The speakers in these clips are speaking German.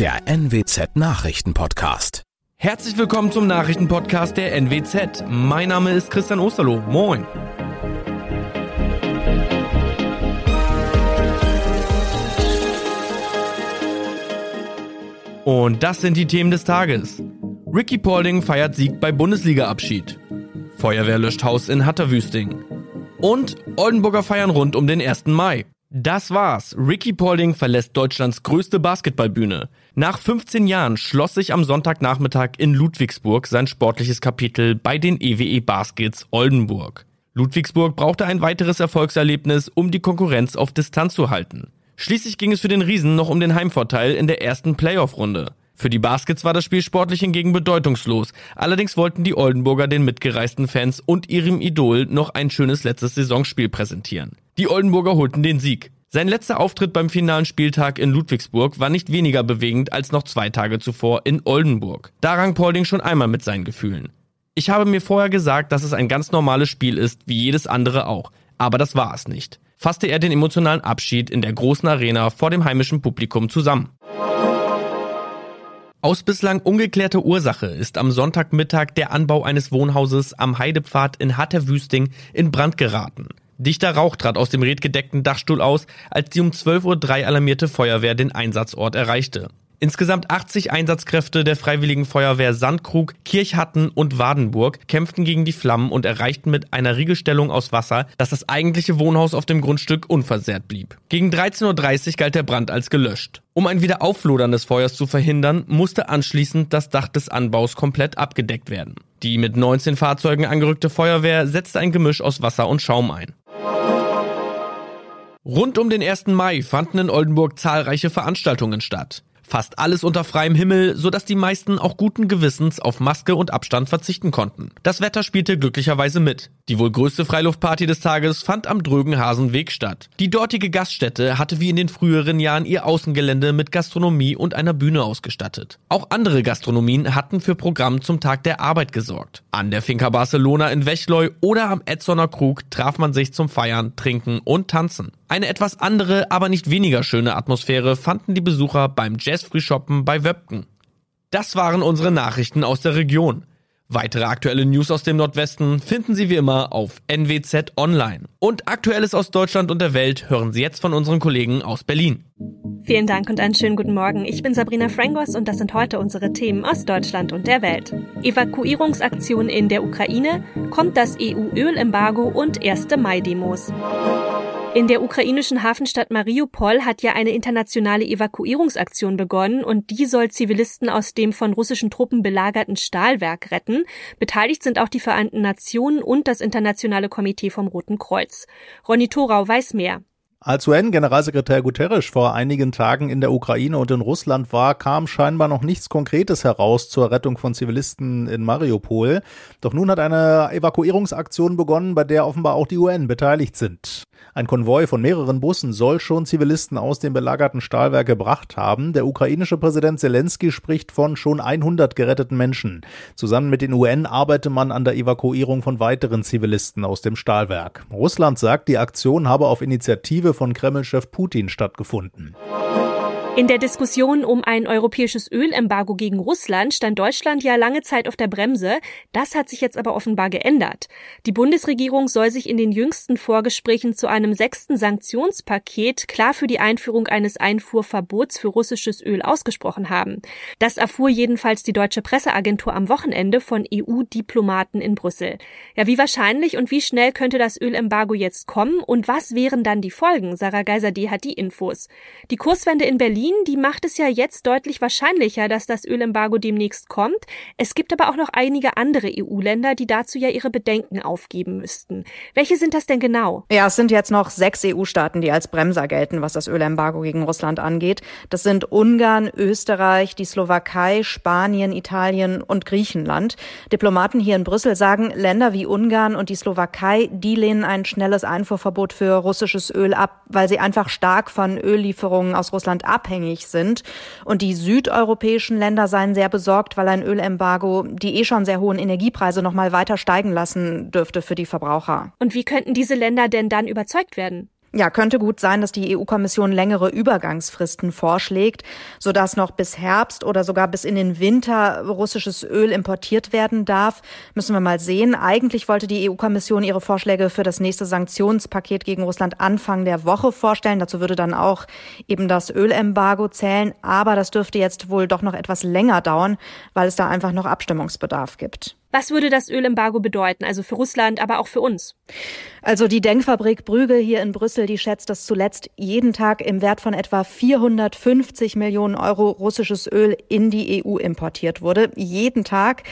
der NWZ Nachrichtenpodcast. Herzlich willkommen zum Nachrichtenpodcast der NWZ. Mein Name ist Christian Osterloh. Moin. Und das sind die Themen des Tages. Ricky Paulding feiert Sieg bei Bundesliga-Abschied. Feuerwehr löscht Haus in Hatterwüsting. Und Oldenburger feiern rund um den 1. Mai. Das war's. Ricky Paulding verlässt Deutschlands größte Basketballbühne. Nach 15 Jahren schloss sich am Sonntagnachmittag in Ludwigsburg sein sportliches Kapitel bei den EWE e Baskets Oldenburg. Ludwigsburg brauchte ein weiteres Erfolgserlebnis, um die Konkurrenz auf Distanz zu halten. Schließlich ging es für den Riesen noch um den Heimvorteil in der ersten Playoff-Runde. Für die Baskets war das Spiel sportlich hingegen bedeutungslos. Allerdings wollten die Oldenburger den mitgereisten Fans und ihrem Idol noch ein schönes letztes Saisonspiel präsentieren. Die Oldenburger holten den Sieg. Sein letzter Auftritt beim finalen Spieltag in Ludwigsburg war nicht weniger bewegend als noch zwei Tage zuvor in Oldenburg. Da rang Paulding schon einmal mit seinen Gefühlen. Ich habe mir vorher gesagt, dass es ein ganz normales Spiel ist, wie jedes andere auch. Aber das war es nicht fasste er den emotionalen Abschied in der großen Arena vor dem heimischen Publikum zusammen. Aus bislang ungeklärter Ursache ist am Sonntagmittag der Anbau eines Wohnhauses am Heidepfad in Hatterwüsting in Brand geraten. Dichter Rauch trat aus dem redgedeckten Dachstuhl aus, als die um 12.03 Uhr alarmierte Feuerwehr den Einsatzort erreichte. Insgesamt 80 Einsatzkräfte der Freiwilligen Feuerwehr Sandkrug, Kirchhatten und Wadenburg kämpften gegen die Flammen und erreichten mit einer Riegelstellung aus Wasser, dass das eigentliche Wohnhaus auf dem Grundstück unversehrt blieb. Gegen 13.30 Uhr galt der Brand als gelöscht. Um ein Wiederaufflodern des Feuers zu verhindern, musste anschließend das Dach des Anbaus komplett abgedeckt werden. Die mit 19 Fahrzeugen angerückte Feuerwehr setzte ein Gemisch aus Wasser und Schaum ein. Rund um den 1. Mai fanden in Oldenburg zahlreiche Veranstaltungen statt. Fast alles unter freiem Himmel, sodass die meisten auch guten Gewissens auf Maske und Abstand verzichten konnten. Das Wetter spielte glücklicherweise mit. Die wohl größte Freiluftparty des Tages fand am Drögenhasenweg statt. Die dortige Gaststätte hatte wie in den früheren Jahren ihr Außengelände mit Gastronomie und einer Bühne ausgestattet. Auch andere Gastronomien hatten für Programm zum Tag der Arbeit gesorgt. An der Finca Barcelona in Wechleu oder am Edsoner Krug traf man sich zum Feiern, Trinken und Tanzen. Eine etwas andere, aber nicht weniger schöne Atmosphäre fanden die Besucher beim Jazzfrühshoppen bei Wöpken. Das waren unsere Nachrichten aus der Region. Weitere aktuelle News aus dem Nordwesten finden Sie wie immer auf NWZ Online. Und Aktuelles aus Deutschland und der Welt hören Sie jetzt von unseren Kollegen aus Berlin. Vielen Dank und einen schönen guten Morgen. Ich bin Sabrina Frangos und das sind heute unsere Themen aus Deutschland und der Welt. Evakuierungsaktion in der Ukraine, kommt das EU-Ölembargo und erste Mai-Demos. In der ukrainischen Hafenstadt Mariupol hat ja eine internationale Evakuierungsaktion begonnen und die soll Zivilisten aus dem von russischen Truppen belagerten Stahlwerk retten. Beteiligt sind auch die Vereinten Nationen und das Internationale Komitee vom Roten Kreuz. Ronny Thorau weiß mehr. Als UN-Generalsekretär Guterres vor einigen Tagen in der Ukraine und in Russland war, kam scheinbar noch nichts Konkretes heraus zur Rettung von Zivilisten in Mariupol. Doch nun hat eine Evakuierungsaktion begonnen, bei der offenbar auch die UN beteiligt sind. Ein Konvoi von mehreren Bussen soll schon Zivilisten aus dem belagerten Stahlwerk gebracht haben. Der ukrainische Präsident Zelensky spricht von schon 100 geretteten Menschen. Zusammen mit den UN arbeite man an der Evakuierung von weiteren Zivilisten aus dem Stahlwerk. Russland sagt, die Aktion habe auf Initiative von Kremlchef Putin stattgefunden. In der Diskussion um ein europäisches Ölembargo gegen Russland stand Deutschland ja lange Zeit auf der Bremse. Das hat sich jetzt aber offenbar geändert. Die Bundesregierung soll sich in den jüngsten Vorgesprächen zu einem sechsten Sanktionspaket klar für die Einführung eines Einfuhrverbots für russisches Öl ausgesprochen haben. Das erfuhr jedenfalls die deutsche Presseagentur am Wochenende von EU-Diplomaten in Brüssel. Ja, wie wahrscheinlich und wie schnell könnte das Ölembargo jetzt kommen und was wären dann die Folgen? Sarah Geiser, die hat die Infos. Die Kurswende in Berlin Berlin, die macht es ja jetzt deutlich wahrscheinlicher, dass das Ölembargo demnächst kommt. Es gibt aber auch noch einige andere EU-Länder, die dazu ja ihre Bedenken aufgeben müssten. Welche sind das denn genau? Ja, es sind jetzt noch sechs EU-Staaten, die als Bremser gelten, was das Ölembargo gegen Russland angeht. Das sind Ungarn, Österreich, die Slowakei, Spanien, Italien und Griechenland. Diplomaten hier in Brüssel sagen, Länder wie Ungarn und die Slowakei, die lehnen ein schnelles Einfuhrverbot für russisches Öl ab, weil sie einfach stark von Öllieferungen aus Russland abhängen abhängig sind. Und die südeuropäischen Länder seien sehr besorgt, weil ein Ölembargo die eh schon sehr hohen Energiepreise noch mal weiter steigen lassen dürfte für die Verbraucher. Und wie könnten diese Länder denn dann überzeugt werden? Ja, könnte gut sein, dass die EU-Kommission längere Übergangsfristen vorschlägt, sodass noch bis Herbst oder sogar bis in den Winter russisches Öl importiert werden darf. Müssen wir mal sehen. Eigentlich wollte die EU-Kommission ihre Vorschläge für das nächste Sanktionspaket gegen Russland Anfang der Woche vorstellen. Dazu würde dann auch eben das Ölembargo zählen. Aber das dürfte jetzt wohl doch noch etwas länger dauern, weil es da einfach noch Abstimmungsbedarf gibt. Was würde das Ölembargo bedeuten, also für Russland, aber auch für uns? Also die Denkfabrik Brügel hier in Brüssel, die schätzt, dass zuletzt jeden Tag im Wert von etwa 450 Millionen Euro russisches Öl in die EU importiert wurde. Jeden Tag.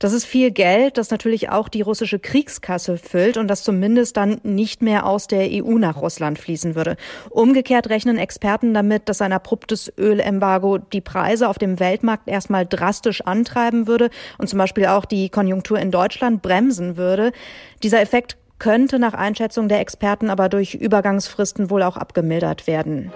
Das ist viel Geld, das natürlich auch die russische Kriegskasse füllt und das zumindest dann nicht mehr aus der EU nach Russland fließen würde. Umgekehrt rechnen Experten damit, dass ein abruptes Ölembargo die Preise auf dem Weltmarkt erstmal drastisch antreiben würde und zum Beispiel auch die Konjunktur in Deutschland bremsen würde. Dieser Effekt könnte nach Einschätzung der Experten aber durch Übergangsfristen wohl auch abgemildert werden.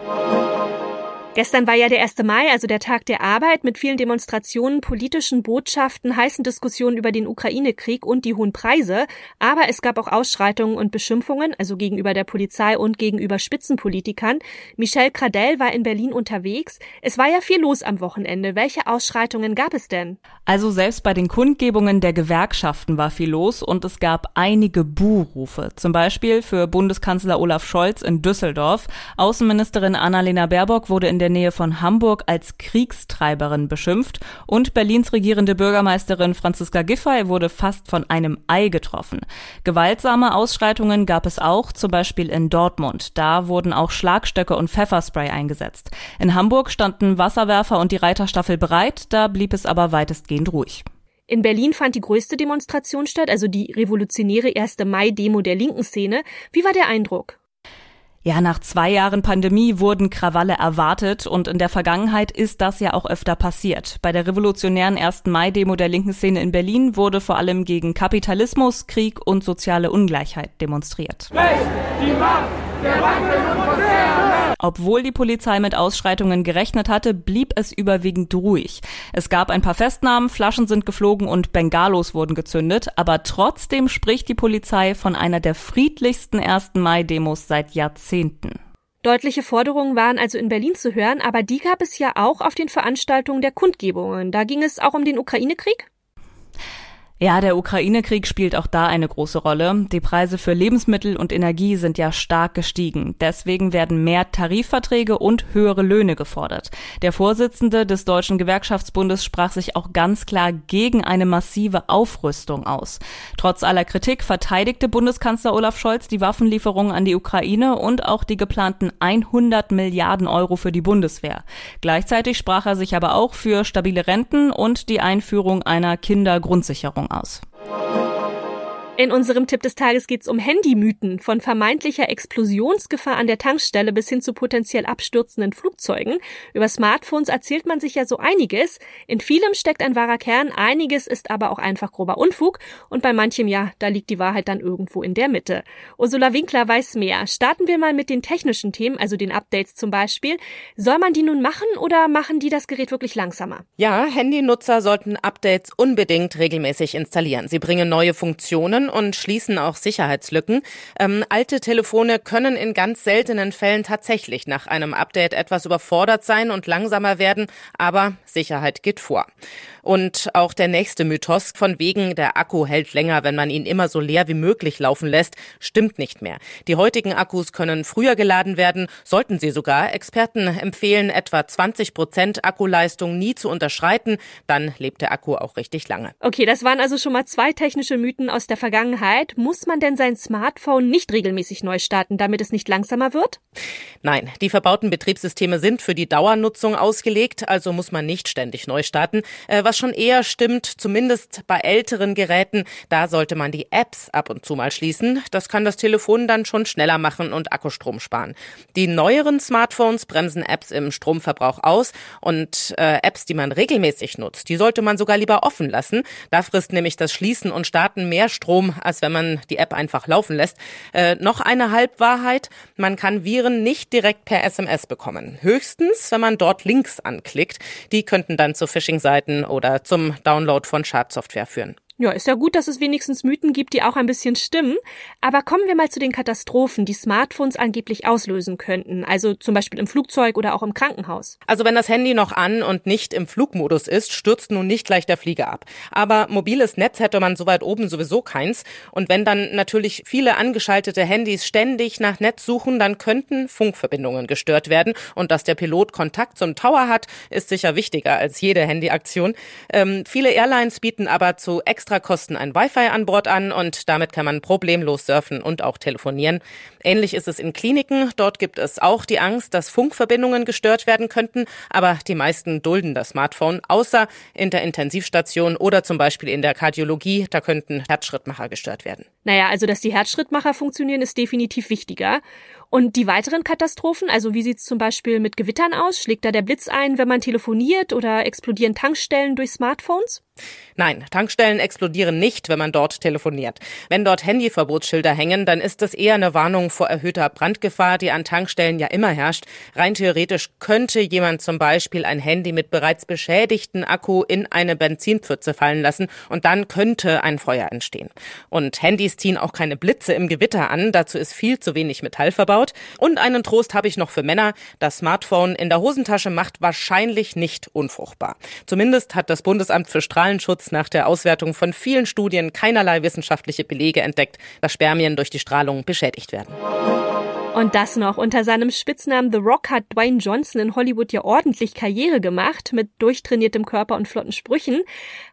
Gestern war ja der 1. Mai, also der Tag der Arbeit, mit vielen Demonstrationen, politischen Botschaften, heißen Diskussionen über den Ukraine-Krieg und die hohen Preise. Aber es gab auch Ausschreitungen und Beschimpfungen, also gegenüber der Polizei und gegenüber Spitzenpolitikern. Michel Cradell war in Berlin unterwegs. Es war ja viel los am Wochenende. Welche Ausschreitungen gab es denn? Also selbst bei den Kundgebungen der Gewerkschaften war viel los und es gab einige Buhrufe. Zum Beispiel für Bundeskanzler Olaf Scholz in Düsseldorf. Außenministerin Annalena Baerbock wurde in der Nähe von Hamburg als Kriegstreiberin beschimpft und Berlins regierende Bürgermeisterin Franziska Giffey wurde fast von einem Ei getroffen. Gewaltsame Ausschreitungen gab es auch, zum Beispiel in Dortmund. Da wurden auch Schlagstöcke und Pfefferspray eingesetzt. In Hamburg standen Wasserwerfer und die Reiterstaffel bereit, da blieb es aber weitestgehend ruhig. In Berlin fand die größte Demonstration statt, also die revolutionäre 1. Mai-Demo der linken Szene. Wie war der Eindruck? Ja, nach zwei Jahren Pandemie wurden Krawalle erwartet und in der Vergangenheit ist das ja auch öfter passiert. Bei der revolutionären 1. Mai-Demo der linken Szene in Berlin wurde vor allem gegen Kapitalismus, Krieg und soziale Ungleichheit demonstriert. Recht, die Macht der und! Obwohl die Polizei mit Ausschreitungen gerechnet hatte, blieb es überwiegend ruhig. Es gab ein paar Festnahmen, Flaschen sind geflogen und Bengalos wurden gezündet, aber trotzdem spricht die Polizei von einer der friedlichsten 1. Mai-Demos seit Jahrzehnten. Deutliche Forderungen waren also in Berlin zu hören, aber die gab es ja auch auf den Veranstaltungen der Kundgebungen. Da ging es auch um den Ukraine-Krieg? Ja, der Ukraine-Krieg spielt auch da eine große Rolle. Die Preise für Lebensmittel und Energie sind ja stark gestiegen. Deswegen werden mehr Tarifverträge und höhere Löhne gefordert. Der Vorsitzende des Deutschen Gewerkschaftsbundes sprach sich auch ganz klar gegen eine massive Aufrüstung aus. Trotz aller Kritik verteidigte Bundeskanzler Olaf Scholz die Waffenlieferungen an die Ukraine und auch die geplanten 100 Milliarden Euro für die Bundeswehr. Gleichzeitig sprach er sich aber auch für stabile Renten und die Einführung einer Kindergrundsicherung aus. In unserem Tipp des Tages geht es um Handymythen, von vermeintlicher Explosionsgefahr an der Tankstelle bis hin zu potenziell abstürzenden Flugzeugen. Über Smartphones erzählt man sich ja so einiges. In vielem steckt ein wahrer Kern, einiges ist aber auch einfach grober Unfug und bei manchem ja, da liegt die Wahrheit dann irgendwo in der Mitte. Ursula Winkler weiß mehr. Starten wir mal mit den technischen Themen, also den Updates zum Beispiel. Soll man die nun machen oder machen die das Gerät wirklich langsamer? Ja, Handynutzer sollten Updates unbedingt regelmäßig installieren. Sie bringen neue Funktionen Funktionen und schließen auch Sicherheitslücken. Ähm, alte Telefone können in ganz seltenen Fällen tatsächlich nach einem Update etwas überfordert sein und langsamer werden, aber Sicherheit geht vor. Und auch der nächste Mythos von wegen, der Akku hält länger, wenn man ihn immer so leer wie möglich laufen lässt, stimmt nicht mehr. Die heutigen Akkus können früher geladen werden, sollten sie sogar. Experten empfehlen etwa 20 Prozent Akkuleistung nie zu unterschreiten, dann lebt der Akku auch richtig lange. Okay, das waren also schon mal zwei technische Mythen aus der Vergangenheit. Muss man denn sein Smartphone nicht regelmäßig neu starten, damit es nicht langsamer wird? Nein, die verbauten Betriebssysteme sind für die Dauernutzung ausgelegt, also muss man nicht ständig neu starten. Äh, was schon eher stimmt, zumindest bei älteren Geräten, da sollte man die Apps ab und zu mal schließen. Das kann das Telefon dann schon schneller machen und Akkustrom sparen. Die neueren Smartphones bremsen Apps im Stromverbrauch aus und äh, Apps, die man regelmäßig nutzt, die sollte man sogar lieber offen lassen. Da frisst nämlich das Schließen und Starten mehr Strom, als wenn man die App einfach laufen lässt. Äh, noch eine Halbwahrheit, man kann Viren nicht direkt per SMS bekommen. Höchstens, wenn man dort Links anklickt. Die könnten dann zu Phishing-Seiten oder zum Download von Schadsoftware führen. Ja, ist ja gut, dass es wenigstens Mythen gibt, die auch ein bisschen stimmen. Aber kommen wir mal zu den Katastrophen, die Smartphones angeblich auslösen könnten. Also zum Beispiel im Flugzeug oder auch im Krankenhaus. Also wenn das Handy noch an und nicht im Flugmodus ist, stürzt nun nicht gleich der Flieger ab. Aber mobiles Netz hätte man so weit oben sowieso keins. Und wenn dann natürlich viele angeschaltete Handys ständig nach Netz suchen, dann könnten Funkverbindungen gestört werden. Und dass der Pilot Kontakt zum Tower hat, ist sicher wichtiger als jede Handyaktion. Ähm, viele Airlines bieten aber zu Extrakosten ein Wi-Fi an Bord an und damit kann man problemlos surfen und auch telefonieren. Ähnlich ist es in Kliniken. Dort gibt es auch die Angst, dass Funkverbindungen gestört werden könnten, aber die meisten dulden das Smartphone, außer in der Intensivstation oder zum Beispiel in der Kardiologie. Da könnten Herzschrittmacher gestört werden. Naja, also dass die Herzschrittmacher funktionieren, ist definitiv wichtiger. Und die weiteren Katastrophen, also wie sieht's zum Beispiel mit Gewittern aus? Schlägt da der Blitz ein, wenn man telefoniert oder explodieren Tankstellen durch Smartphones? Nein, Tankstellen explodieren nicht, wenn man dort telefoniert. Wenn dort Handyverbotsschilder hängen, dann ist das eher eine Warnung vor erhöhter Brandgefahr, die an Tankstellen ja immer herrscht. Rein theoretisch könnte jemand zum Beispiel ein Handy mit bereits beschädigten Akku in eine Benzinpfütze fallen lassen und dann könnte ein Feuer entstehen. Und Handys ziehen auch keine Blitze im Gewitter an, dazu ist viel zu wenig Metall verbaut. Und einen Trost habe ich noch für Männer. Das Smartphone in der Hosentasche macht wahrscheinlich nicht unfruchtbar. Zumindest hat das Bundesamt für Strahlenschutz nach der Auswertung von vielen Studien keinerlei wissenschaftliche Belege entdeckt, dass Spermien durch die Strahlung beschädigt werden. Und das noch. Unter seinem Spitznamen The Rock hat Dwayne Johnson in Hollywood ja ordentlich Karriere gemacht. Mit durchtrainiertem Körper und flotten Sprüchen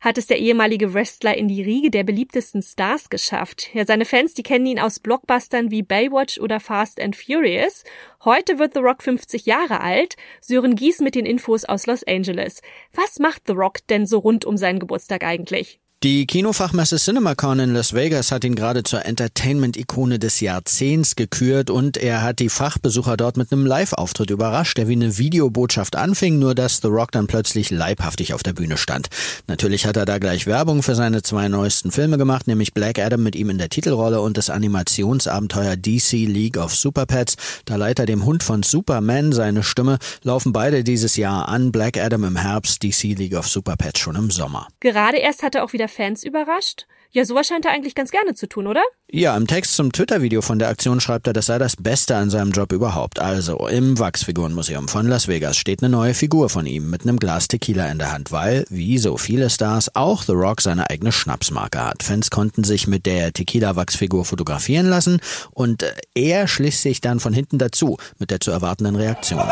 hat es der ehemalige Wrestler in die Riege der beliebtesten Stars geschafft. Ja, seine Fans, die kennen ihn aus Blockbustern wie Baywatch oder Fast and Furious. Heute wird The Rock 50 Jahre alt. Sören Gies mit den Infos aus Los Angeles. Was macht The Rock denn so rund um seinen Geburtstag eigentlich? Die Kinofachmesse CinemaCon in Las Vegas hat ihn gerade zur Entertainment-Ikone des Jahrzehnts gekürt und er hat die Fachbesucher dort mit einem Live-Auftritt überrascht, der wie eine Videobotschaft anfing, nur dass The Rock dann plötzlich leibhaftig auf der Bühne stand. Natürlich hat er da gleich Werbung für seine zwei neuesten Filme gemacht, nämlich Black Adam mit ihm in der Titelrolle und das Animationsabenteuer DC League of Super Pets. Da leiht er dem Hund von Superman seine Stimme, laufen beide dieses Jahr an, Black Adam im Herbst, DC League of Super Pets schon im Sommer. Gerade erst hat er auch wieder Fans überrascht? Ja, sowas scheint er eigentlich ganz gerne zu tun, oder? Ja, im Text zum Twitter-Video von der Aktion schreibt er, das sei das Beste an seinem Job überhaupt. Also, im Wachsfigurenmuseum von Las Vegas steht eine neue Figur von ihm mit einem Glas Tequila in der Hand, weil, wie so viele Stars, auch The Rock seine eigene Schnapsmarke hat. Fans konnten sich mit der Tequila-Wachsfigur fotografieren lassen und er schließt sich dann von hinten dazu mit der zu erwartenden Reaktion.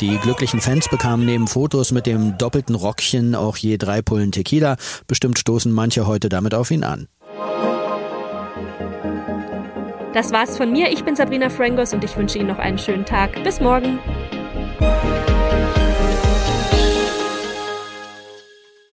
Die glücklichen Fans bekamen neben Fotos mit dem doppelten Rockchen auch je drei Pullen Tequila. Bestimmt stoßen manche heute damit auf ihn an. Das war's von mir. Ich bin Sabrina Frangos und ich wünsche Ihnen noch einen schönen Tag. Bis morgen.